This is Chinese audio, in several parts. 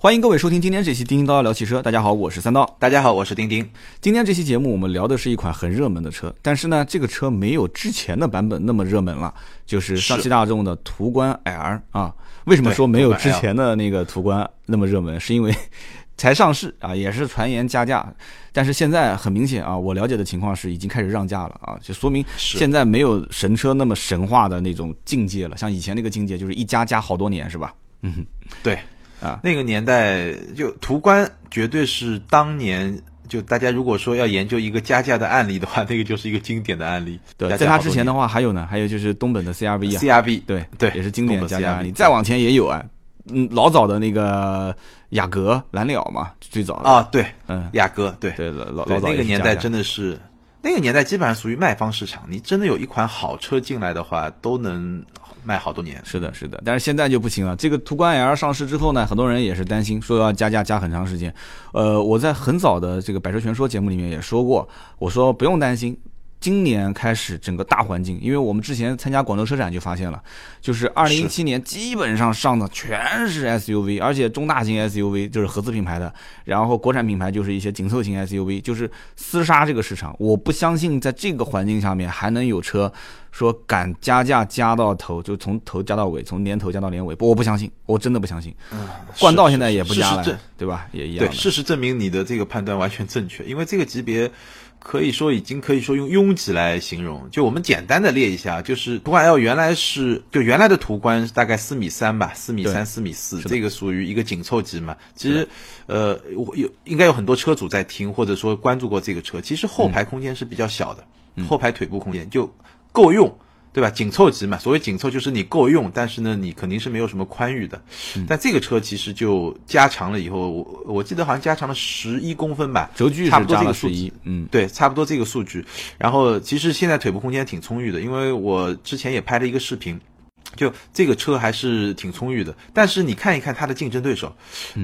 欢迎各位收听今天这期《叮叮叨叨聊汽车》。大家好，我是三刀。大家好，我是丁丁。今天这期节目我们聊的是一款很热门的车，但是呢，这个车没有之前的版本那么热门了，就是上汽大众的途观 L 啊。为什么说没有之前的那个途观那么热门？是因为才上市啊，也是传言加价，但是现在很明显啊，我了解的情况是已经开始让价了啊，就说明现在没有神车那么神话的那种境界了。像以前那个境界就是一加加好多年，是吧？嗯，对。啊，那个年代就途观绝对是当年就大家如果说要研究一个加价的案例的话，那个就是一个经典的案例。对，在它之前的话还有呢，还有就是东本的 CRV 啊，CRV 对对也是经典的加价案例。再往前也有啊，嗯，老早的那个雅阁蓝鸟嘛，最早啊，对，嗯，雅阁对。对老老老早那个年代真的是那个年代基本上属于卖方市场，你真的有一款好车进来的话，都能。卖好多年，是的，是的，但是现在就不行了。这个途观 L 上市之后呢，很多人也是担心，说要加价加很长时间。呃，我在很早的这个《百车全说》节目里面也说过，我说不用担心。今年开始，整个大环境，因为我们之前参加广州车展就发现了，就是二零一七年基本上上的全是 SUV，而且中大型 SUV 就是合资品牌的，然后国产品牌就是一些紧凑型 SUV，就是厮杀这个市场。我不相信在这个环境下面还能有车说敢加价加到头，就从头加到尾，从年头加到年尾，不，我不相信，我真的不相信。嗯，冠道现在也不加了，对吧？也一样。对，事实证明你的这个判断完全正确，因为这个级别。可以说已经可以说用拥挤来形容。就我们简单的列一下，就是途观 L 原来是就原来的途观大概四米三吧，四米三四米四，这个属于一个紧凑级嘛。其实，呃，有应该有很多车主在听或者说关注过这个车。其实后排空间是比较小的，后排腿部空间就够用。对吧？紧凑级嘛，所谓紧凑就是你够用，但是呢，你肯定是没有什么宽裕的。但这个车其实就加长了以后，我我记得好像加长了十一公分吧，轴距差不多这个数据。嗯，对，差不多这个数据。然后其实现在腿部空间挺充裕的，因为我之前也拍了一个视频，就这个车还是挺充裕的。但是你看一看它的竞争对手，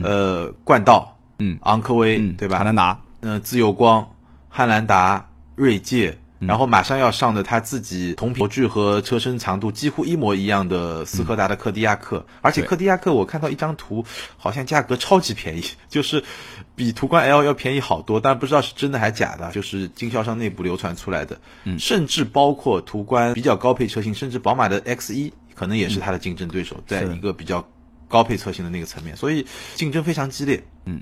呃，冠道，嗯，昂科威，对吧？汉兰达，嗯，自由光，汉兰达，锐界。然后马上要上的他自己同模具和车身长度几乎一模一样的斯柯达的柯迪亚克，而且柯迪亚克我看到一张图，好像价格超级便宜，就是比途观 L 要便宜好多，但不知道是真的还是假的，就是经销商内部流传出来的。嗯，甚至包括途观比较高配车型，甚至宝马的 X 一可能也是它的竞争对手，在一个比较高配车型的那个层面，所以竞争非常激烈。嗯，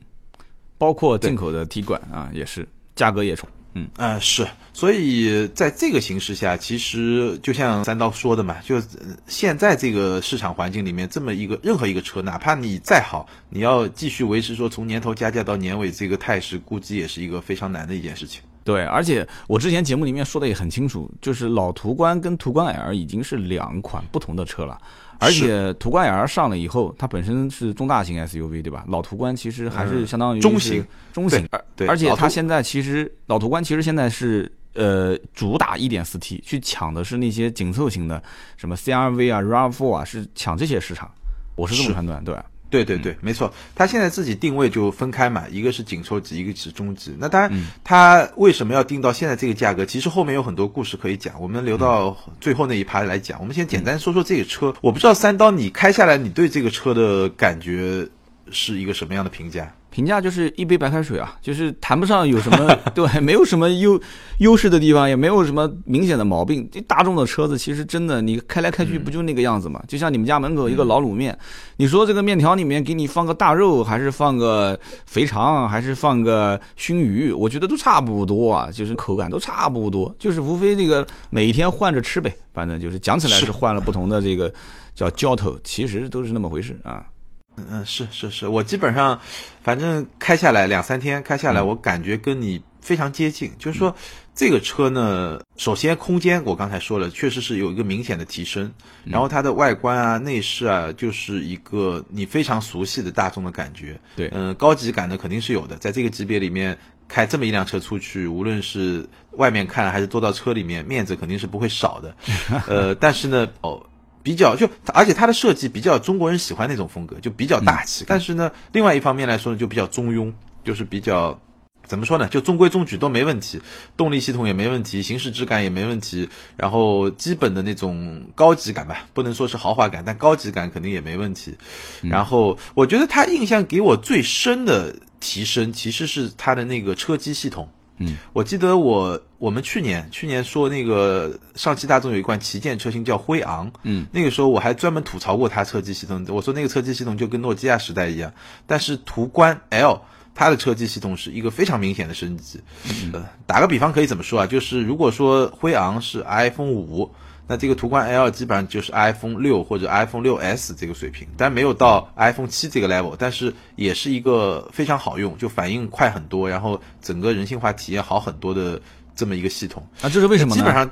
包括进口的 T 管啊，也是价格也冲。嗯啊是，所以在这个形势下，其实就像三刀说的嘛，就现在这个市场环境里面，这么一个任何一个车，哪怕你再好，你要继续维持说从年头加价到年尾这个态势，估计也是一个非常难的一件事情。对，而且我之前节目里面说的也很清楚，就是老途观跟途观 L 已经是两款不同的车了。而且途观 L 上了以后，它本身是中大型 SUV，对吧？老途观其实还是相当于中型，中型。对，而且它现在其实老途观其实现在是呃主打 1.4T，去抢的是那些紧凑型的，什么 CRV 啊、RAV4 啊，是抢这些市场。我是这么判断，对。对对对，没错，它现在自己定位就分开嘛，一个是紧凑级，一个是中级。那当然，它为什么要定到现在这个价格？其实后面有很多故事可以讲，我们留到最后那一趴来讲。我们先简单说说这个车。我不知道三刀你开下来，你对这个车的感觉是一个什么样的评价？评价就是一杯白开水啊，就是谈不上有什么 对，没有什么优优势的地方，也没有什么明显的毛病。这大众的车子其实真的，你开来开去不就那个样子嘛？就像你们家门口一个老卤面，你说这个面条里面给你放个大肉，还是放个肥肠，还是放个熏鱼，我觉得都差不多啊，就是口感都差不多，就是无非这个每一天换着吃呗，反正就是讲起来是换了不同的这个叫浇头，其实都是那么回事啊。嗯嗯，是是是，我基本上，反正开下来两三天，开下来我感觉跟你非常接近。就是说，这个车呢，首先空间我刚才说了，确实是有一个明显的提升。然后它的外观啊、内饰啊，就是一个你非常熟悉的大众的感觉。对，嗯，高级感呢肯定是有的。在这个级别里面开这么一辆车出去，无论是外面看还是坐到车里面，面子肯定是不会少的。呃，但是呢，哦。比较就，而且它的设计比较中国人喜欢那种风格，就比较大气。但是呢，另外一方面来说呢，就比较中庸，就是比较怎么说呢？就中规中矩都没问题，动力系统也没问题，行驶质感也没问题，然后基本的那种高级感吧，不能说是豪华感，但高级感肯定也没问题。然后我觉得它印象给我最深的提升，其实是它的那个车机系统。嗯，我记得我我们去年去年说那个上汽大众有一款旗舰车型叫辉昂，嗯，那个时候我还专门吐槽过它车机系统，我说那个车机系统就跟诺基亚时代一样，但是途观 L。它的车机系统是一个非常明显的升级。呃，打个比方可以怎么说啊？就是如果说辉昂是 iPhone 五，那这个途观 L 基本上就是 iPhone 六或者 iPhone 六 S 这个水平，但没有到 iPhone 七这个 level，但是也是一个非常好用，就反应快很多，然后整个人性化体验好很多的这么一个系统。啊，这是为什么呢？基本上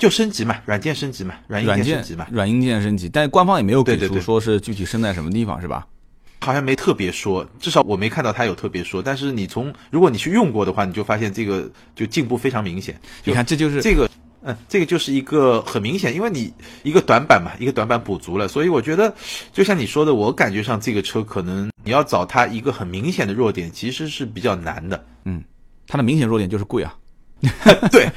就升级嘛，软件升级嘛，软硬件件升级嘛。软硬件升级，但官方也没有给出说是具体升在什么地方，是吧？好像没特别说，至少我没看到他有特别说。但是你从如果你去用过的话，你就发现这个就进步非常明显。你看，这就是这个，嗯，这个就是一个很明显，因为你一个短板嘛，一个短板补足了，所以我觉得就像你说的，我感觉上这个车可能你要找它一个很明显的弱点，其实是比较难的。嗯它的明显弱点就是贵啊。对，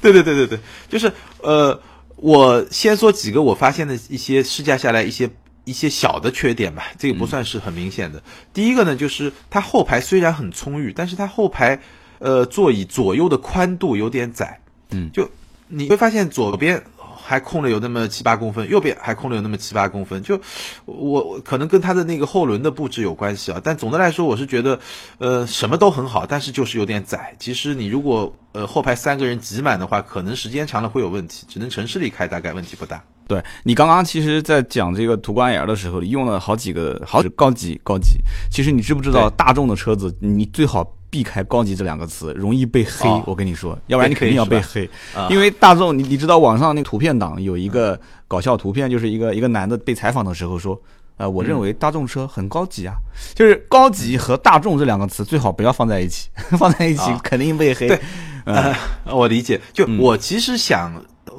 对对对对对，就是呃，我先说几个我发现的一些试驾下来一些一些小的缺点吧，这个不算是很明显的。第一个呢，就是它后排虽然很充裕，但是它后排呃座椅左右的宽度有点窄，嗯就你会发现左边。还空了有那么七八公分，右边还空了有那么七八公分，就我我可能跟它的那个后轮的布置有关系啊，但总的来说我是觉得，呃，什么都很好，但是就是有点窄。其实你如果呃后排三个人挤满的话，可能时间长了会有问题，只能城市里开大概问题不大。对你刚刚其实，在讲这个途观 L 的时候，你用了好几个好高级高级。其实你知不知道，大众的车子你最好避开“高级”这两个词，容易被黑。哦我跟你说，要不然你肯定要被被黑。啊因为大众，你你知道网上那图片档有一个搞笑图片，就是一个一个男的被采访的时候说。呃，我认为大众车很高级啊，就是高级和大众这两个词最好不要放在一起，放在一起啊肯定被黑。对嗯呃，我理解。就我其实想，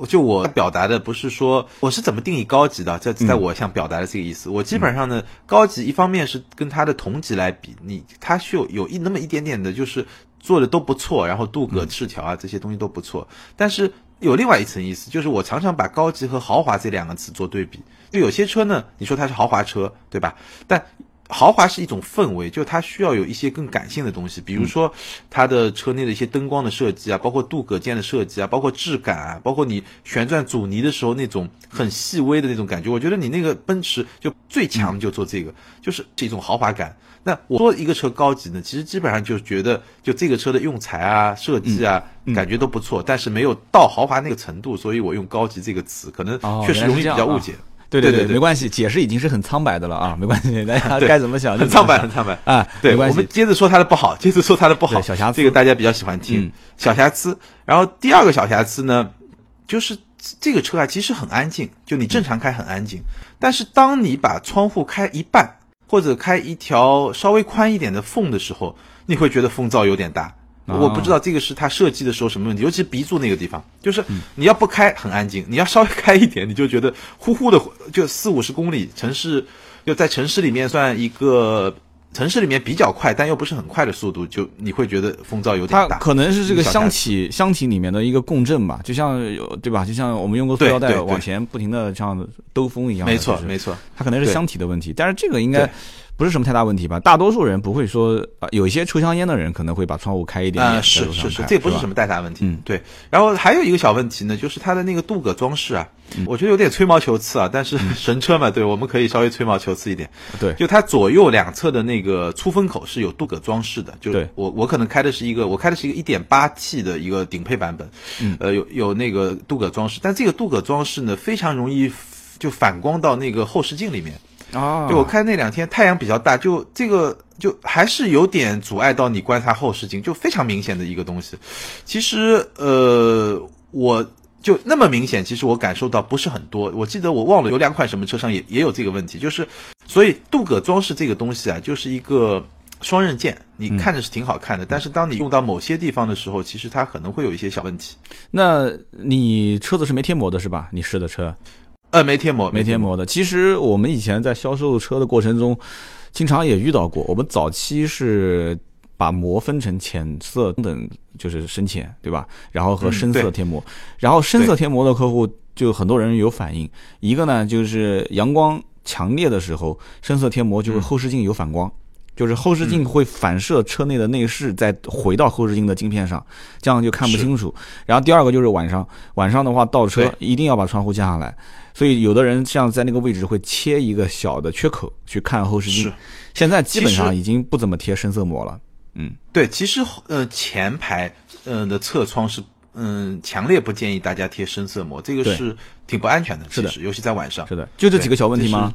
就我表达的不是说我是怎么定义高级的，在在我想表达的这个意思。我基本上呢，高级一方面是跟它的同级来比，你它是有有一那么一点点的，就是做的都不错，然后镀铬饰条啊这些东西都不错，但是。有另外一层意思，就是我常常把高级和豪华这两个词做对比。就有些车呢，你说它是豪华车，对吧？但豪华是一种氛围，就它需要有一些更感性的东西，比如说它的车内的一些灯光的设计啊，包括镀铬件的设计啊，包括质感啊，包括你旋转阻尼的时候那种很细微的那种感觉。我觉得你那个奔驰就最强就做这个，就是这种豪华感。那我说一个车高级呢，其实基本上就觉得就这个车的用材啊、设计啊，感觉都不错，但是没有到豪华那个程度，所以我用高级这个词，可能哦确实容易比较误解。对对，对对没关系，解释已经是很苍白的了啊，没关系，大家该怎么想就很苍白，很苍白。啊，对，没关系我们。接着说它的不好，接着说它的不好，小瑕疵这个大家比较喜欢听。嗯小瑕疵，然后第二个小瑕疵呢，就是这个车啊，其实很安静，就你正常开很安静，但是当你把窗户开一半或者开一条稍微宽一点的缝的时候，你会觉得风噪有点大。哦我不知道这个是它设计的时候什么问题，尤其是鼻柱那个地方，就是嗯你要不开很安静，你要稍微开一点，你就觉得呼呼的，就四五十公里，城市就在城市里面算一个城市里面比较快，但又不是很快的速度，就你会觉得风噪有点大。可能是这个箱体箱体里面的一个共振吧，就像有对吧？就像我们用过塑料袋往前不停的像兜风一样，没错没错，它可能是箱体的问题，但是这个应该对不是什么太大问题吧？大多数人不会说，啊，有一些抽香烟的人可能会把窗户开一点啊、点，是是是，这不是什么么太大问题。嗯对。然后还有一个小问题呢，就是它的那个镀铬装饰啊，嗯我觉得有点吹毛求疵啊。但是 神车嘛，对，我们可以稍微吹毛求疵一点。对就它左右两侧的那个出风口是有镀铬装饰的。就对我我可能开的是一个，我开的是一个一点八 T 的一个顶配版本，嗯呃，有有那个镀铬装饰，但这个镀铬装饰呢，非常容易就反光到那个后视镜里面。啊，就我看那两天太阳比较大，就这个就还是有点阻碍到你观察后视镜，就非常明显的一个东西。其实呃，我就那么明显，其实我感受到不是很多。我记得我忘了有两款什么车上也也有这个问题，就是所以镀铬装饰这个东西啊，就是一个。双刃剑，你看着是挺好看的，但是当你用到某些地方的时候，其实它可能会有一些小问题。那你车子是没贴膜的是吧？你试的车呃，没贴膜，没贴膜的。其实我们以前在销售车的过程中，经常也遇到过。我们早期是把膜分成浅色等，就是深浅，对吧？然后和嗯深色贴膜，然后深色贴膜的客户就很多人有反应，一个呢就是阳光强烈的时候，深色贴膜就会嗯后视镜有反光。就是后视镜会反射车内的内饰，再回到后视镜的镜片上，这样就看不清楚。然后第二个就是晚上，晚上的话倒车一定要把窗户降下来，所以有的人像在那个位置会切一个小的缺口去看后视镜是。现在基本上已经不怎么贴深色膜了。嗯，对，其实呃前排呃的侧窗是嗯强烈不建议大家贴深色膜，这个是挺不安全的，是的其实尤其在晚上。是的，就这几个小问题吗？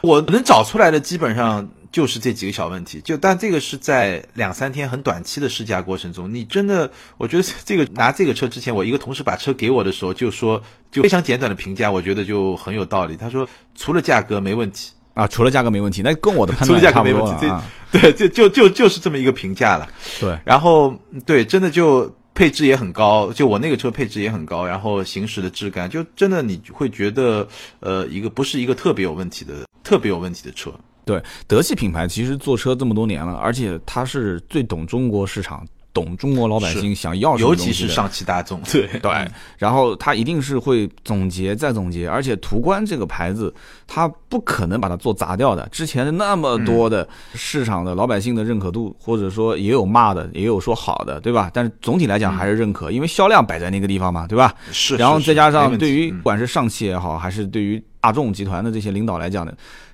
我能找出来的基本上就是这几个小问题，就但这个是在两三天很短期的试驾过程中，你真的，我觉得这个拿这个车之前，我一个同事把车给我的时候就说，就非常简短的评价，我觉得就很有道理。他说除了价格没问题，啊，除了价格没问题，那跟我的判除了价断也差不格没问题，多了啊。这 对，就就就就是这么一个评价了。对，然后对，真的就配置也很高，就我那个车配置也很高，然后行驶的质感，就真的你会觉得，呃，一个不是一个特别有问题的、特别有问题的车。对，德系品牌其实做车这么多年了，而且它是最懂中国市场，懂中国老百姓想要什么尤其是上汽大众，对 对，然后他一定是会总结再总结，而且途观这个牌子，他不可能把它做砸掉的。之前那么多的市场的老百姓的认可度，或者说也有骂的，也有说好的，对吧？但是总体来讲还是认可，因为销量摆在那个地方嘛，对吧？是，然后再加上对于不管是上汽也好，还是对于大众集团的这些领导来讲呢，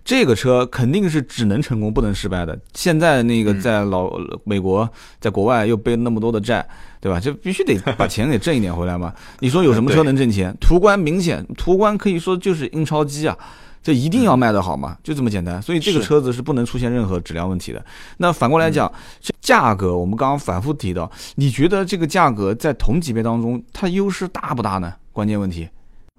这个车肯定是只能成功不能失败的。现在那嗯个在老美国，在国外又背那么多的债，对吧？就必须得 把钱给挣一点回来嘛。你说有什么车能挣钱？途观明显，途观可以说就是印钞机啊。这一定要卖得好嘛，就这么简单。所以这个车子是不能出现任何质量问题的。那反过来讲，这价格我们刚刚反复提到，你觉得这个价格在同级别当中，它优势大不大呢？关键问题。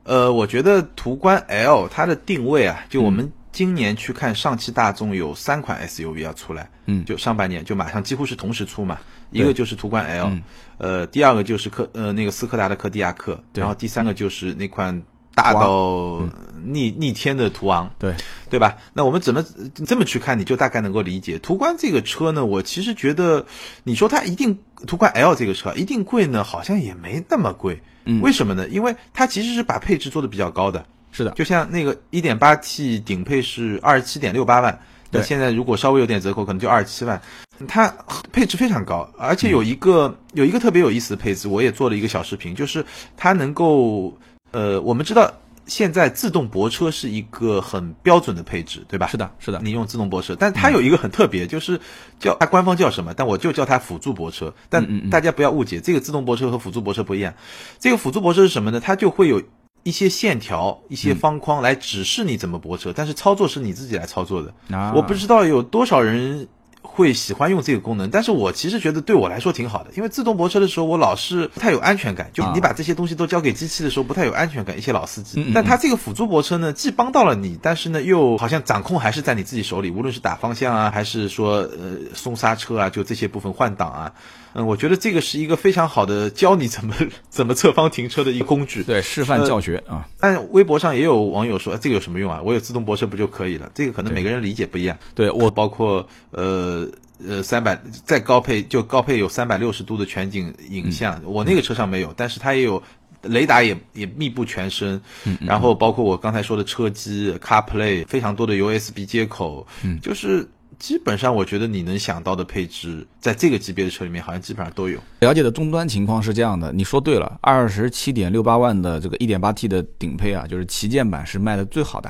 呃，我觉得途观 L 它的定位啊，就我嗯们今年去看上汽大众有三款 SUV 要出来，嗯。就上半年就马上几乎是同时出嘛，一个就是途观 L，、嗯。呃，第二个就是科呃那个斯柯达的柯迪亚克，对。然后第三个就是那款大到逆、逆天的途昂，对，对吧？那我们怎么这么去看，你就大概能够理解。途观这个车呢，我其实觉得，你说它一定途观 L 这个车一定贵呢，好像也没那么贵。嗯。为什么呢？因为它其实是把配置做的比较高的，是的，就像那个一点八 T 顶配是二十七点六八万，那现在如果稍微有点折扣，可能就二十七万。它配置非常高，而且有一个、有一个特别有意思的配置，我也做了一个小视频，就是它能够呃，我们知道现在自动泊车是一个很标准的配置，对吧？是的，是的，你用自动泊车，但它有一个很特别，就是叫它官方叫什么，但我就叫它辅助泊车。但嗯大家不要误解，这个自动泊车和辅助泊车不一样。这个辅助泊车是什么呢？它就会有一些线条、一嗯些方框来指示你怎么泊车，但是操作是你自己来操作的。啊，我不知道有多少人会喜欢用这个功能，但是我其实觉得对我来说挺好的，因为自动泊车的时候我老是不太有安全感，就啊你把这些东西都交给机器的时候不太有安全感，一些老司机。嗯嗯但它这个辅助泊车呢，既帮到了你，但是呢又好像掌控还是在你自己手里，无论是打方向啊，还是说呃松刹车啊，就这些部分换挡啊。嗯，我觉得这个是一个非常好的教你怎么怎么侧方停车的一个工具。对示范教学啊，但微博上也有网友说，这个有什么用啊？我有自动泊车不就可以了？这个可能每个人理解不一样。对我包括呃呃三百再高配就高配有三百六十度的全景影像，嗯我那个车上没有，但是它也有雷达也也密布全身，嗯然后包括我刚才说的车机 CarPlay 非常多的 USB 接口，嗯就是基本上我觉得你能想到的配置，在这个级别的车里面好像基本上都有。了解的终端情况是这样的，你说对了，二十七点六八万的这个一点八 T 的顶配啊，就是旗舰版是卖的最好的，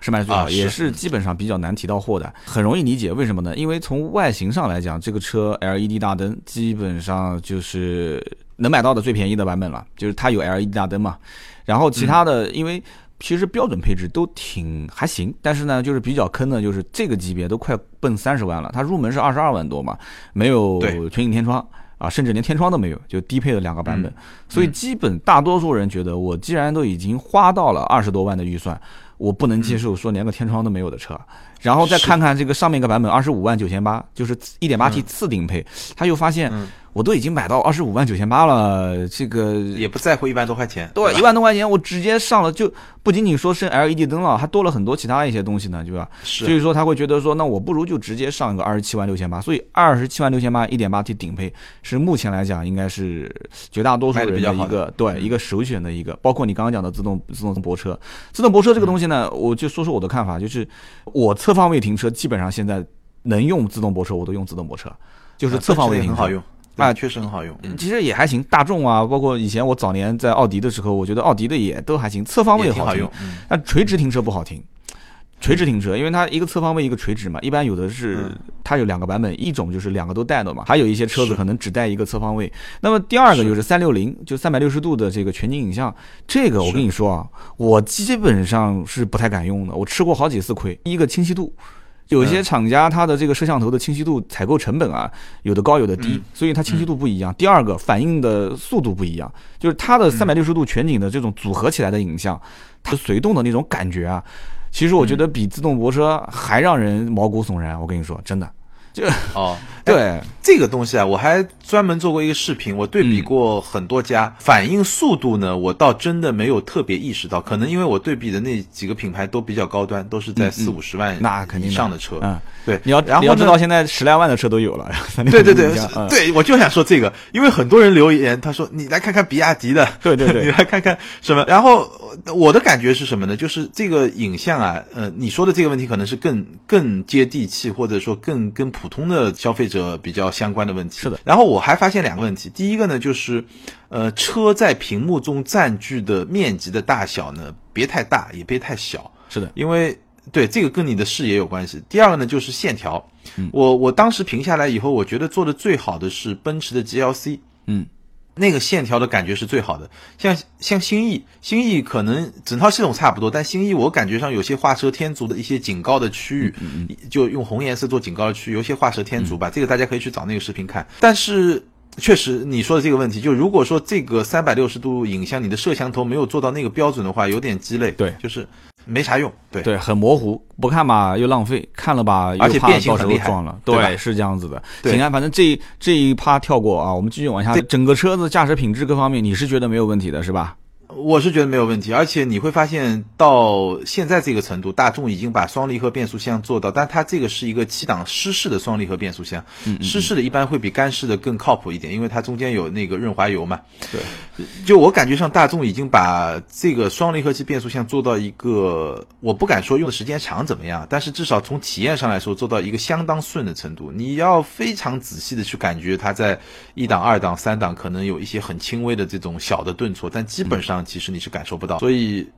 是卖的最好，也是基本上比较难提到货的，很容易理解为什么呢？因为从外形上来讲，这个车 LED 大灯基本上就是能买到的最便宜的版本了，就是它有 LED 大灯嘛，然后其他的因为。其实标准配置都挺还行，但是呢，就是比较坑的，就是这个级别都快奔三十万了，它入门是二十二万多嘛，没有全景天窗啊，甚至连天窗都没有，就低配的两个版本。所以基本大多数人觉得，我既然都已经花到了二十多万的预算，我不能接受说连个天窗都没有的车。然后再看看这个上面一个版本二十五万九千八，就是一点八 T 次顶配，他又发现我都已经买到二十五万九千八了，这个也不在乎一万多块钱，对，一万多块钱我直接上了，就不仅仅说是 LED 灯了，还多了很多其他一些东西呢，对吧？是，所以说他会觉得说，那我不如就直接上一个二十七万六千八，所以二十七万六千八一点八 T 顶配是目前来讲应该是绝大多数人的一个对一个首选的一个，包括你刚刚讲的自动自动泊车，自动泊车这个东西呢，我就说说我的看法，就是我侧方位停车基本上现在能用自动泊车我都用自动泊车，就是侧方位停很好用。啊，确实很好用。其实也还行，大众啊，包括以前我早年在奥迪的时候，我觉得奥迪的也都还行，侧方位好用。那垂直停车不好停，垂直停车，因为它一个侧方位，一个垂直嘛。一般有的是它有两个版本，一种就是两个都带的嘛，还有一些车子可能只带一个侧方位。那么第二个就是三六零，就三百六十度的这个全景影像，这个我跟你说啊，我基本上是不太敢用的，我吃过好几次亏。一个清晰度。有些厂家它的这个摄像头的清晰度采购成本啊，有的高有的低，所以它清晰度不一样。第二个反应的速度不一样，就是它的三百六十度全景的这种组合起来的影像，它随动的那种感觉啊，其实我觉得比自动泊车还让人毛骨悚然。我跟你说，真的。就哦，对。这个东西啊，我还专门做过一个视频，我对比过很多家，反应速度呢，我倒真的没有特别意识到，可能因为我对比的那几个品牌都比较高端，都是在四五十万那肯定上的车，嗯，对，你要然后你要知道现在十来万的车都有了，对对对对，我就想说这个，因为很多人留言，他说你来看看比亚迪的，对对对，你来看看什么，然后我的感觉是什么呢？就是这个影像啊，呃，你说的这个问题可能是更更接地气，或者说更跟普通的消费者比较相关的问题。是的。然后我还发现两个问题，第一个呢，就是呃，车在屏幕中占据的面积的大小呢，别太大，也别太小。是的。因为对这个跟你的视野有关系。第二个呢，就是线条。我我当时评下来以后，我觉得做的最好的是奔驰的 GLC。嗯。那个线条的感觉是最好的，像像新逸，新逸可能整套系统差不多，但新逸我感觉上有些画蛇添足的一些警告的区域，就用红颜色做警告的区域，有些画蛇添足吧。这个大家可以去找那个视频看。但是确实你说的这个问题，就如果说这个三百六十度影像，你的摄像头没有做到那个标准的话，有点鸡肋。对，就是。没啥用，对对，很模糊，不看吧又浪费，看了吧而且变形很厉害，撞了，对，是这样子的。行啊，反正这这一趴跳过啊，我们继续往下。整个车子驾驶品质各方面，你是觉得没有问题的是吧？我是觉得没有问题，而且你会发现到现在这个程度，大众已经把双离合变速箱做到，但它这个是一个七档湿式的双离合变速箱，湿式的一般会比干式的更靠谱一点，因为它中间有那个润滑油嘛。对，就我感觉上，大众已经把这个双离合器变速箱做到一个，我不敢说用的时间长怎么样，但是至少从体验上来说，做到一个相当顺的程度。你要非常仔细的去感觉它在一档、二档、三档可能有一些很轻微的这种小的顿挫，但基本上。其实你是感受不到，所以，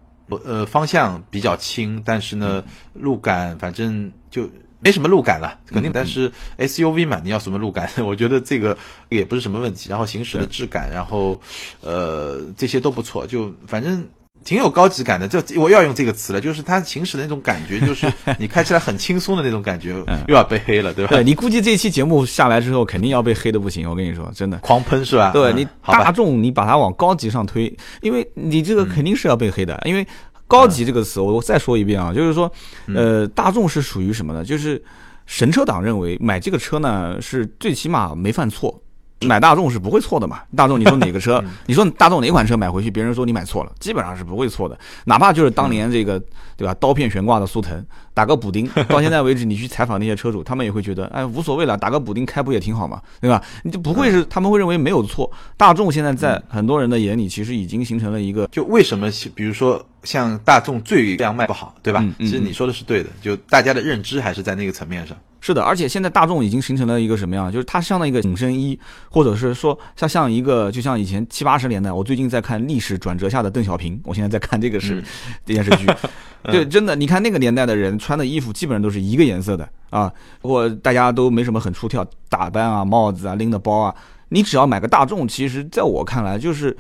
呃，方向比较轻，但是呢，路感反正就没什么路感了，肯定。但是 SUV 嘛，你要什么路感？我觉得这个也不是什么问题。然后行驶的质感，然后，呃，这些都不错，就反正。挺有高级感的，就我又要用这个词了，就是它行驶的那种感觉，就是 你开起来很轻松的那种感觉，又要被黑了，对吧？对你估计这期节目下来之后，肯定要被黑的不行，我跟你说，真的狂喷是吧？对你大众，你把它往高级上推，因为你这个肯定是要被黑的，因为高级这个词，我我再说一遍啊，就是说，呃，大众是属于什么呢？就是神车党认为买这个车呢，是最起码没犯错。买大众是不会错的嘛？大众，你说哪个车？你说大众哪款车买回去，别人说你买错了，基本上是不会错的。哪怕就是当年这个，对吧？刀片悬挂的速腾，打个补丁，到现在为止，你去采访那些车主，他们也会觉得，哎，无所谓了，打个补丁开不也挺好嘛，对吧？你就不会是他们会认为没有错。大众现在在很多人的眼里，其实已经形成了一个，就为什么，比如说像大众最这样卖不好，对吧？其实你说的是对的，就大家的认知还是在那个层面上。是的，而且现在大众已经形成了一个什么样？就是它像一个紧身衣，或者是说它像一个，就像以前七八十年代，我最近在看历史转折下的邓小平，我现在在看这个是电视剧，对，真的，你看那个年代的人穿穿的衣服基本上都是一个颜色的啊，我大家都没什么很出挑打扮啊，帽子啊，拎的包啊，你只要买个大众，其实在我看来就是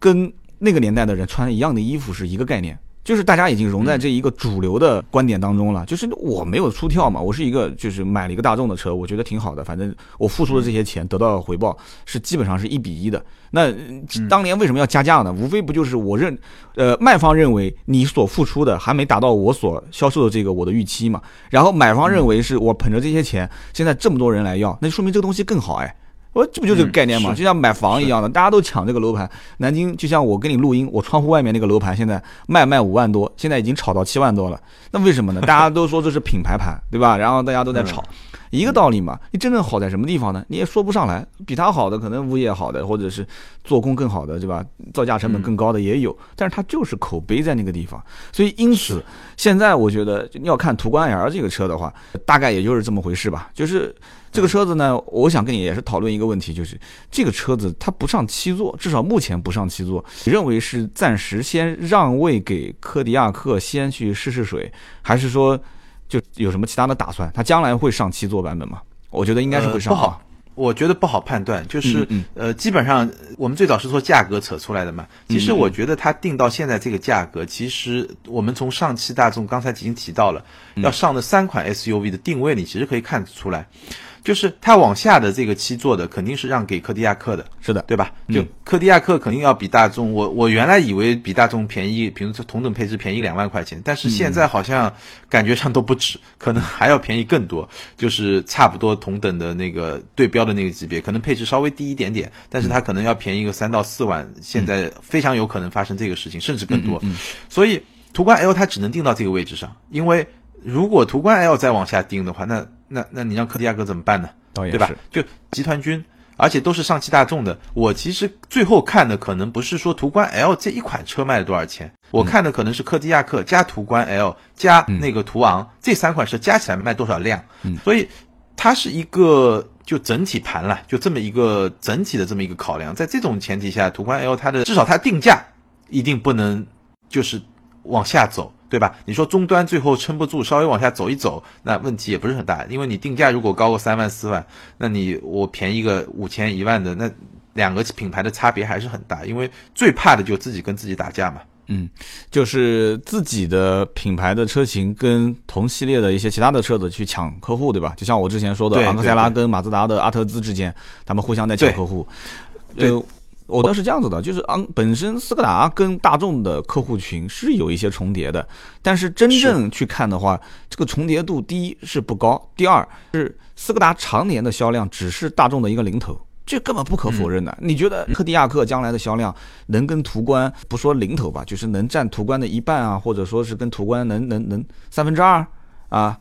跟那个年代的人穿一样的衣服是一个概念。就是大家已经融在这一个主流的观点当中了。就是我没有出跳嘛，我是一个就是买了一个大众的车，我觉得挺好的。反正我付出的这些钱得到的回报是基本上是一比一的。那当年为什么要加价呢？无非不就是我认，呃，卖方认为你所付出的还没达到我所销售的这个我的预期嘛。然后买方认为是我捧着这些钱，现在这么多人来要，那就说明这个东西更好哎。我这不就这个概念嘛？就像买房一样的，大家都抢这个楼盘。南京就像我跟你录音，我窗户外面那个楼盘现在卖卖五万多，现在已经炒到七万多了。那为什么呢？大家都说这是品牌盘，对吧？然后大家都在炒，一个道理嘛。你真正好在什么地方呢？你也说不上来。比它好的可能物业好的，或者是做工更好的，对吧？造价成本更高的也有，但是它就是口碑在那个地方。所以因此，现在我觉得要看途观 L 这个车的话，大概也就是这么回事吧，就是。这个车子呢，我想跟你也是讨论一个问题，就是这个车子它不上七座，至少目前不上七座。你认为是暂时先让位给科迪亚克先去试试水，还是说就有什么其他的打算？它将来会上七座版本吗？我觉得应该是会上。不好，我觉得不好判断。就是呃，基本上我们最早是说价格扯出来的嘛。其实我觉得它定到现在这个价格，其实我们从上汽大众刚才已经提到了要上的三款 SUV 的定位，你其实可以看出来。就是它往下的这个七座的肯定是让给柯迪亚克的，是的，对吧？就柯迪亚克肯定要比大众，我我原来以为比大众便宜，比如说同等配置便宜两万块钱，但是现在好像感觉上都不止，可能还要便宜更多，就是差不多同等的那个对标的那个级别，可能配置稍微低一点点，但是它可能要便宜个三到四万，现在非常有可能发生这个事情，甚至更多。所以途观 L 它只能定到这个位置上，因为如果途观 L 再往下定的话，那那那你让柯迪亚克怎么办呢？对吧？就集团军，而且都是上汽大众的。我其实最后看的可能不是说途观 L 这一款车卖了多少钱，我看的可能是柯迪亚克加途观 L 加那个途昂这三款车加起来卖多少辆。所以它是一个就整体盘了，就这么一个整体的这么一个考量。在这种前提下，途观 L 它的至少它定价一定不能就是往下走。对吧？你说终端最后撑不住，稍微往下走一走，那问题也不是很大。因为你定价如果高个三万四万，那你我便宜个五千一万的，那两个品牌的差别还是很大。因为最怕的就自己跟自己打架嘛。嗯，就是自己的品牌的车型跟同系列的一些其他的车子去抢客户，对吧？就像我之前说的，昂克赛拉跟马自达的阿特兹之间，他们互相在抢客户。对。我倒是这样子的，就是昂本身斯柯达跟大众的客户群是有一些重叠的，但是真正去看的话，这个重叠度第一是不高，第二是斯柯达常年的销量只是大众的一个零头，这根本不可否认的。你觉得柯迪亚克将来的销量能跟途观不说零头吧，就是能占途观的一半啊，或者说是跟途观能能能三分之二啊？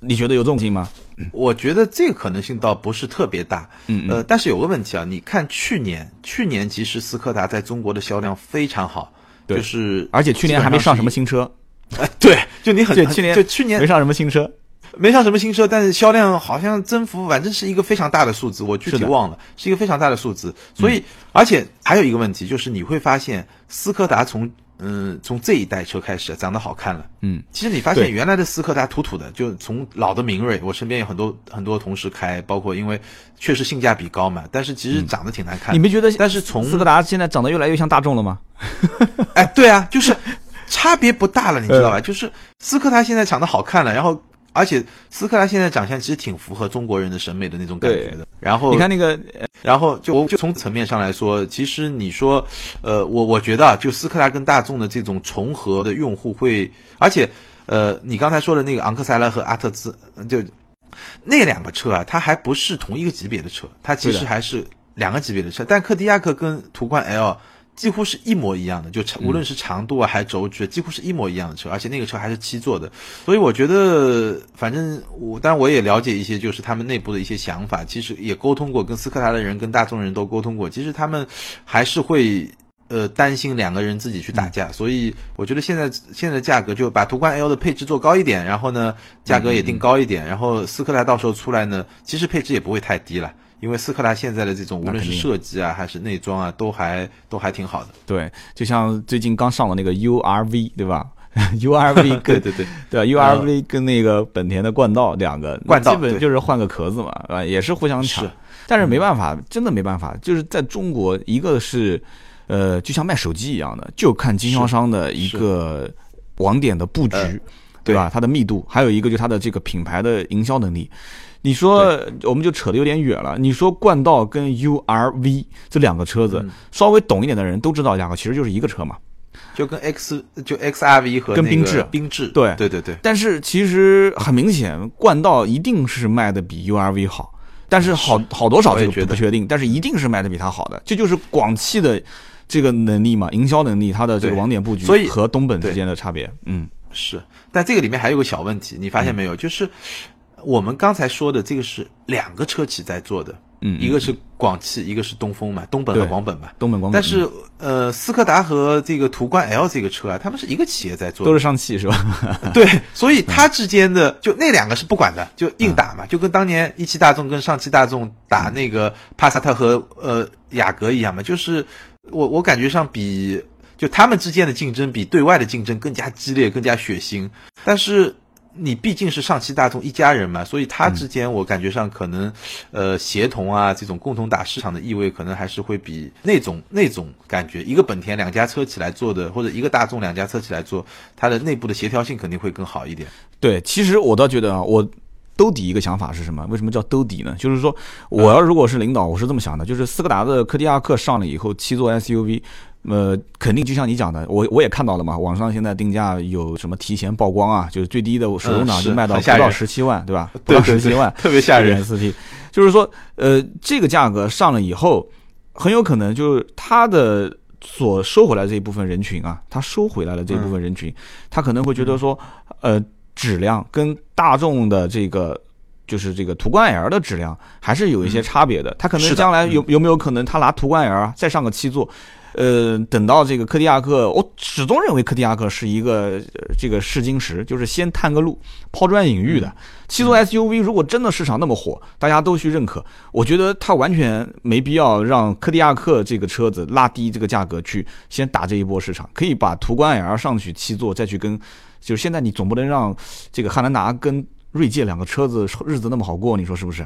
你觉得有这种性吗？我觉得这个可能性倒不是特别大。嗯呃，但是有个问题啊，你看去年，去年其实斯柯达在中国的销量非常好，就是而且去年还没上什么新车。哎，对，就你很对去年就去年没上什么新车，没上什么新车，但是销量好像增幅反正是一个非常大的数字，我具体忘了，是一个非常大的数字。所以，而且还有一个问题就是你会发现斯柯达从嗯，从这一代车开始长得好看了。嗯，其实你发现原来的斯柯达土土的，就从老的明锐，我身边有很多很多同事开，包括因为确实性价比高嘛，但是其实长得挺难看。你没觉得？但是从斯柯达现在长得越来越像大众了吗？哎，对啊，就是差别不大了，你知道吧？就是斯柯达现在长得好看了，然后。而且斯柯达现在长相其实挺符合中国人的审美的那种感觉的。然后你看那个，然后就就从层面上来说，其实你说，呃，我我觉得啊，就斯柯达跟大众的这种重合的用户会，而且，呃，你刚才说的那个昂克赛拉和阿特兹，就那两个车啊，它还不是同一个级别的车，它其实还是两个级别的车。但柯迪亚克跟途观 L。几乎是一模一样的，就长无论是长度啊还是轴距，几乎是一模一样的车，而且那个车还是七座的，所以我觉得，反正我当然我也了解一些，就是他们内部的一些想法，其实也沟通过，跟斯柯达的人跟大众人都沟通过，其实他们还是会呃担心两个人自己去打架，所以我觉得现在现在的价格就把途观 L 的配置做高一点，然后呢价格也定高一点，然后斯柯达到时候出来呢，其实配置也不会太低了。因为斯柯达现在的这种无论是设计啊还是内装啊，都还都还挺好的。对，就像最近刚上的那个 U R V，对吧？U R V 跟对对对对 U R V 跟那个本田的冠道两个冠道基本就是换个壳子嘛，啊，也是互相抢。但是没办法，真的没办法，就是在中国，一个是呃，就像卖手机一样的，就看经销商的一个网点的布局，呃对吧？它的密度，还有一个就是它的这个品牌的营销能力。你说，我们就扯得有点远了。你说冠道跟 URV 这两个车子，嗯。稍微懂一点的人都知道，两个其实就是一个车嘛。就跟 X 就 XRV 和跟缤智缤智，对。对对对，但是其实很明显，冠道一定是卖的比 URV 好，但是好好多少这个不确定，但是一定是卖的比它好的，这就是广汽的这个能力嘛，营销能力，它的这个网点布局所以和东本之间的差别，嗯，是，但这个里面还有个小问题，你发现没有？就是我们刚才说的这个是两个车企在做的，嗯一个是广汽，一个是东风嘛，东本和广本嘛。东本广本但是呃，斯柯达和这个途观 L 这个车啊，他们是一个企业在做的，都是上汽是吧？对，所以它之间的就那两个是不管的，就硬打嘛，就跟当年一汽大众跟上汽大众打那个帕萨特和呃雅阁一样嘛，就是我我感觉上比就他们之间的竞争比对外的竞争更加激烈、更加血腥，但是。你毕竟是上汽大众一家人嘛，所以它之间我感觉上可能，呃，协同啊，这种共同打市场的意味，可能还是会比那种那种感觉，一个本田两家车企来做的，或者一个大众两家车企来做，它的内部的协调性肯定会更好一点。对，其实我倒觉得啊，我兜底一个想法是什么？为什么叫兜底呢？就是说，我要如果是领导，我是这么想的，就是斯柯达的柯迪亚克上了以后，七座 SUV。呃，肯定就像你讲的，我我也看到了嘛，网上现在定价有什么提前曝光啊，就是最低的手动挡嗯就卖到不到十七万，对吧？不到十七万，特别吓人。四 T，就是说，呃，这个价格上了以后，很有可能就是它的所收回来这一部分人群啊，他收回来了这一部分人群，他可能会觉得说，呃，质量跟大众的这个。就是这个途观 L 的质量还是有一些差别的，他可能将来有有没有可能他拿途观 L 再上个七座，呃，等到这个柯迪亚克，我始终认为柯迪亚克是一个、呃、这个试金石，就是先探个路，抛砖引玉的。七座 SUV 如果真的市场那么火，大家都去认可，我觉得它完全没必要让柯迪亚克这个车子拉低这个价格去先打这一波市场，可以把途观 L 上去七座，再去跟，就是现在你总不能让这个汉兰达跟锐界两个车子日子那么好过，你说是不是？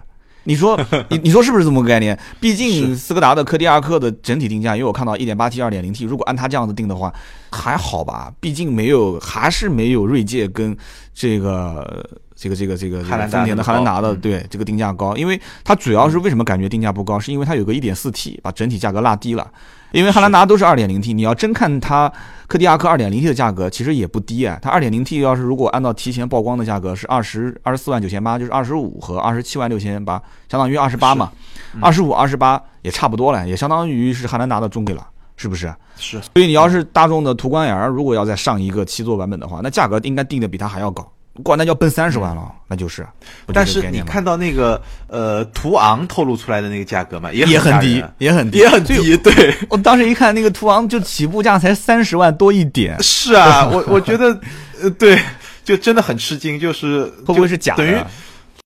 你说 你你说是不是这么个概念？毕竟斯柯达的柯迪亚克的整体定价，因为我看到 1.8T、2.0T，如果按它这样子定的话，还好吧？毕竟没有，还是没有锐界跟这个这个这个这个汉兰达丰田的汉兰达的嗯对这个定价高，因为它主要是为什么感觉定价不高，是因为它有个 1.4T 把整体价格拉低了。因为汉兰达都是 2.0T，你要真看它柯迪亚克 2.0T 的价格，其实也不低啊。它 2.0T 要是如果按照提前曝光的价格是二十二十四万九千八，就是二十五和二十七万六千八，相当于二十八嘛，二十五二十八也差不多了，也相当于是汉兰达的中配了，是不是？是。所以你要是大众的途观 L，如果要再上一个七座版本的话，那价格应该定的比它还要高，哇，那就要奔三十万了，那就是。但是你看到那个呃途昂透露出来的那个价格嘛，也也很低很吓人啊，也很低，也很低，对，我当时一看那个途昂就起步价才三十万多一点，是啊，我我觉得呃对，就真的很吃惊，就是 会不会是假的？等于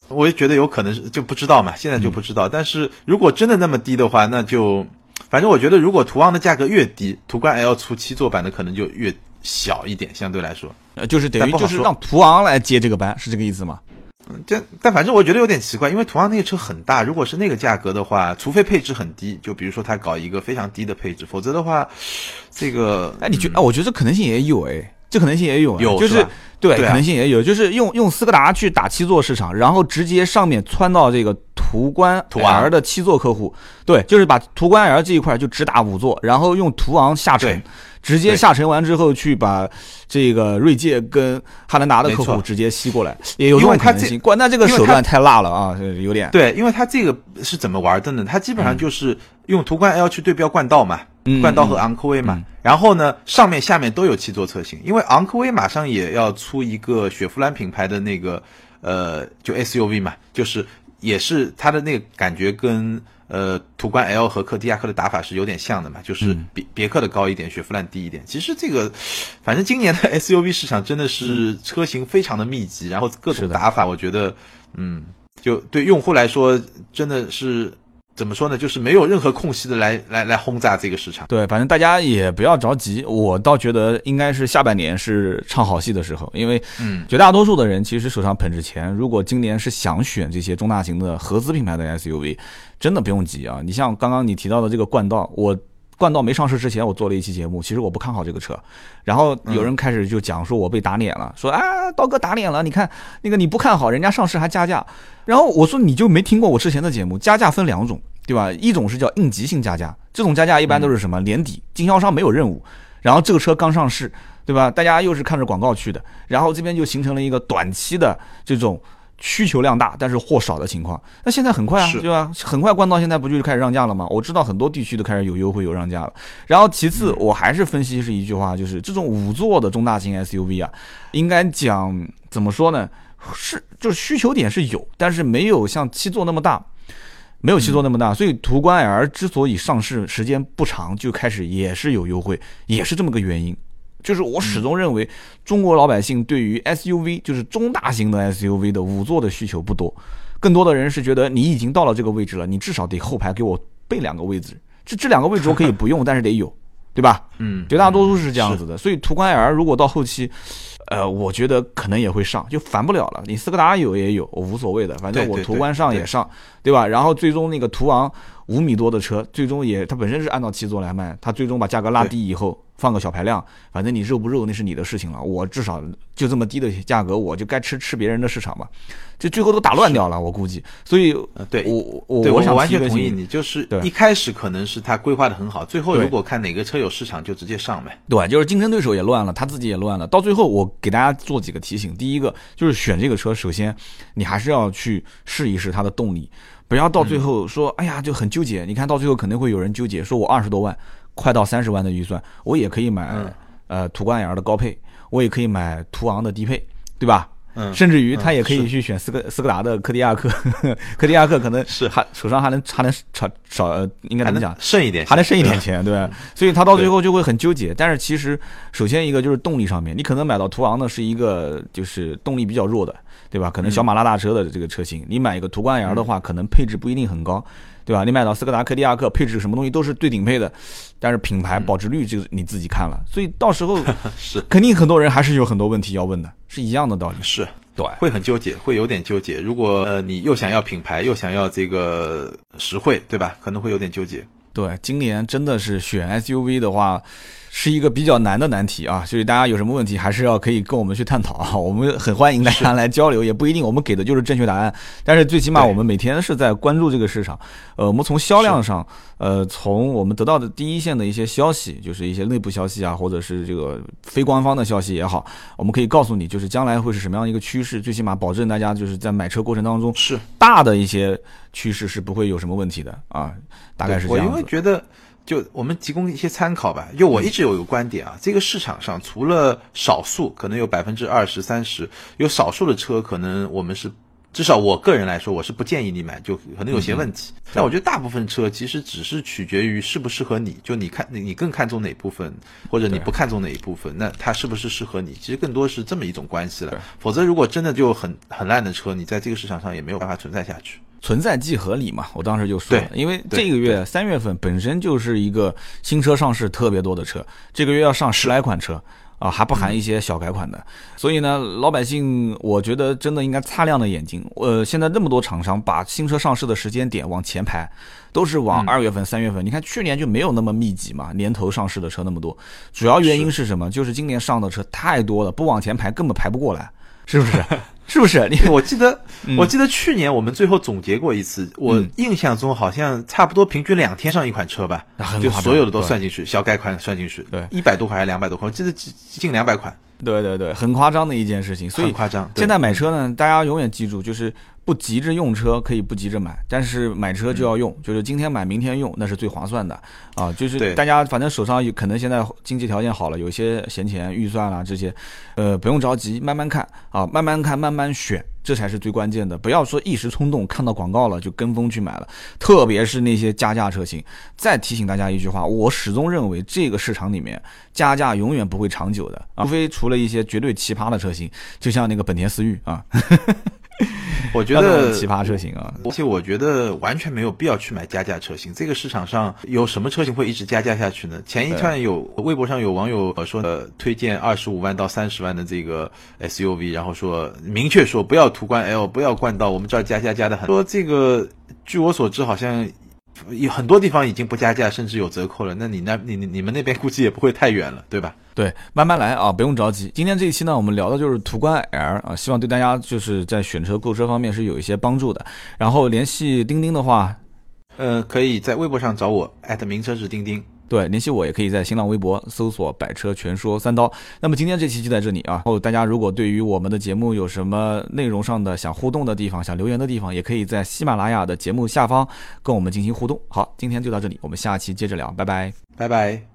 我也觉得有可能是就不知道嘛，现在就不知道。但是如果真的那么低的话，那就反正我觉得，如果途昂的价格越低，途观 L 出七座版的可能就越小一点，相对来说。呃就是等于就是让途昂来接这个班，是这个意思吗？这但反正我觉得有点奇怪，因为途昂那个车很大，如果是那个价格的话，除非配置很低，就比如说他搞一个非常低的配置，否则的话，这个哎，你觉得？哎，我觉得这可能性也有哎，这可能性也有有，就是是对，可能性也有，就是用用斯柯达去打七座市场，然后直接上面窜到这个途观 L 的七座客户，对，就是把途观 L 这一块就只打五座，然后用途昂下沉对，直接下沉完之后去把这个锐界跟汉兰达的客户直接吸过来，也有这因为它这种可能性。关，那这个手段太辣了啊，有点。对，因为它这个是怎么玩的呢？它基本上就是用途观 L 去对标冠道嘛，嗯冠道和昂科威嘛。然后呢，上面下面都有七座车型，因为昂科威马上也要出一个雪佛兰品牌的那个呃，就 SUV 嘛，就是也是它的那个感觉跟呃途观 L 和柯迪亚克的打法是有点像的嘛，就是别别克的高一点，雪佛兰低一点。其实这个，反正今年的 SUV 市场真的是车型非常的密集，然后各种打法，我觉得，嗯，就对用户来说真的是怎么说呢？就是没有任何空隙的来来来轰炸这个市场。对，反正大家也不要着急，我倒觉得应该是下半年是唱好戏的时候，因为嗯，绝大多数的人其实手上捧着钱，如果今年是想选这些中大型的合资品牌的 SUV，真的不用急啊。你像刚刚你提到的这个冠道，我冠道没上市之前，我做了一期节目，其实我不看好这个车。然后有人开始就讲说我被打脸了，说啊，刀哥打脸了，你看那个你不看好，人家上市还加价。然后我说你就没听过我之前的节目，加价分两种，对吧？一种是叫应急性加价，这种加价一般都是什么年底经销商没有任务，然后这个车刚上市，对吧？大家又是看着广告去的，然后这边就形成了一个短期的这种。需求量大，但是货少的情况，那现在很快啊，对吧？很快冠道现在不就开始让价了吗？我知道很多地区都开始有优惠有让价了。然后其次，我还是分析是一句话，就是这种五座的中大型 SUV 啊，应该讲怎么说呢？是就是需求点是有，但是没有像七座那么大，没有七座那么大。所以途观 L 之所以上市时间不长就开始也是有优惠，也是这么个原因。就是我始终认为，中国老百姓对于 SUV，就是中大型的 SUV 的五座的需求不多，更多的人是觉得你已经到了这个位置了，你至少得后排给我备两个位置，这这两个位置我可以 不用，但是得有，对吧？嗯，绝大多数是这样子的。所以途观 L 如果到后期，呃，我觉得可能也会上，就烦不了了。你斯柯达有也有，我无所谓的，反正我途观上也上，对吧？然后最终那个途昂五米多的车，最终也它本身是按照七座来卖，它最终把价格拉低以后。放个小排量，反正你肉不肉那是你的事情了。我至少就这么低的价格，我就该吃吃别人的市场吧。就最后都打乱掉了，我估计。所以，对我我我想完全同意你，就是一开始可能是他规划的很好，最后如果看哪个车有市场就直接上呗。对，就是竞争对手也乱了，他自己也乱了。到最后，我给大家做几个提醒：第一个就是选这个车，首先你还是要去试一试它的动力，不要到最后说哎呀就很纠结。你看到最后肯定会有人纠结，说我二十多万。快到三十万的预算，我也可以买呃途观 L 的高配，我也可以买途昂的低配，对吧？嗯，甚至于他也可以去选斯柯斯柯达的柯迪亚克，柯迪亚克可能是还手上还能还能少少，应该怎么讲？剩一点，还能剩一点钱，对吧？所以他到最后就会很纠结。但是其实，首先一个就是动力上面，你可能买到途昂的是一个就是动力比较弱的，对吧？可能小马拉大车的这个车型，你买一个途观 L 的话，可能配置不一定很高。对吧？你买到斯柯达柯迪亚克，配置什么东西都是最顶配的，但是品牌保值率就你自己看了。所以到时候 是肯定很多人还是有很多问题要问的，是一样的道理。是对，会很纠结，会有点纠结。如果呃你又想要品牌，又想要这个实惠，对吧？可能会有点纠结。对，今年真的是选 SUV 的话。是一个比较难的难题啊，所以大家有什么问题还是要可以跟我们去探讨啊，我们很欢迎大家来交流，也不一定我们给的就是正确答案，但是最起码我们每天是在关注这个市场，呃，我们从销量上，呃，从我们得到的第一线的一些消息，就是一些内部消息啊，或者是这个非官方的消息也好，我们可以告诉你，就是将来会是什么样一个趋势，最起码保证大家就是在买车过程当中是大的一些趋势是不会有什么问题的啊，大概是这样子。我因为觉得。就我们提供一些参考吧。就我一直有一个观点啊，这个市场上除了少数，可能有百分之二十三十，有少数的车，可能我们是至少我个人来说，我是不建议你买，就可能有些问题。但我觉得大部分车其实只是取决于适不适合你，就你看你你更看重哪部分，或者你不看重哪一部分，那它是不是适合你，其实更多是这么一种关系了。否则如果真的就很很烂的车，你在这个市场上也没有办法存在下去。存在即合理嘛，我当时就说了，因为这个月三月份本身就是一个新车上市特别多的车，这个月要上十来款车啊，还不含一些小改款的，所以呢，老百姓我觉得真的应该擦亮了眼睛。呃，现在那么多厂商把新车上市的时间点往前排，都是往二月份、三月份。你看去年就没有那么密集嘛，年头上市的车那么多，主要原因是什么？就是今年上的车太多了，不往前排根本排不过来，是不是？是不是？你我记得，我记得去年我们最后总结过一次，我印象中好像差不多平均两天上一款车吧，就所有的都算进去，小改款算进去，对，一百多款还是两百多款，我记得近两百款。对对对，很夸张的一件事情，所以夸张。现在买车呢，大家永远记住，就是不急着用车可以不急着买，但是买车就要用，就是今天买明天用，那是最划算的啊。就是大家反正手上有可能现在经济条件好了，有些闲钱预算啦这些，呃，不用着急，慢慢看啊，慢慢看，慢慢选。这才是最关键的，不要说一时冲动，看到广告了就跟风去买了，特别是那些加价车型。再提醒大家一句话，我始终认为这个市场里面加价永远不会长久的，除非除了一些绝对奇葩的车型，就像那个本田思域啊。我觉得奇葩车型啊，而且我觉得完全没有必要去买加价车型。这个市场上有什么车型会一直加价下去呢？前一段有微博上有网友说呃推荐二十五万到三十万的这个 SUV，然后说明确说不要途观 L，不要冠道，我们这儿加价加的很。说这个据我所知，好像有很多地方已经不加价，甚至有折扣了。那你那你你你们那边估计也不会太远了，对吧？对，慢慢来啊，不用着急。今天这一期呢，我们聊的就是途观 L 啊，希望对大家就是在选车购车方面是有一些帮助的。然后联系钉钉的话，呃，可以在微博上找我，艾特名车是钉钉。对，联系我也可以在新浪微博搜索“百车全说三刀”。那么今天这期就在这里啊。然后大家如果对于我们的节目有什么内容上的想互动的地方、想留言的地方，也可以在喜马拉雅的节目下方跟我们进行互动。好，今天就到这里，我们下期接着聊，拜拜，拜拜。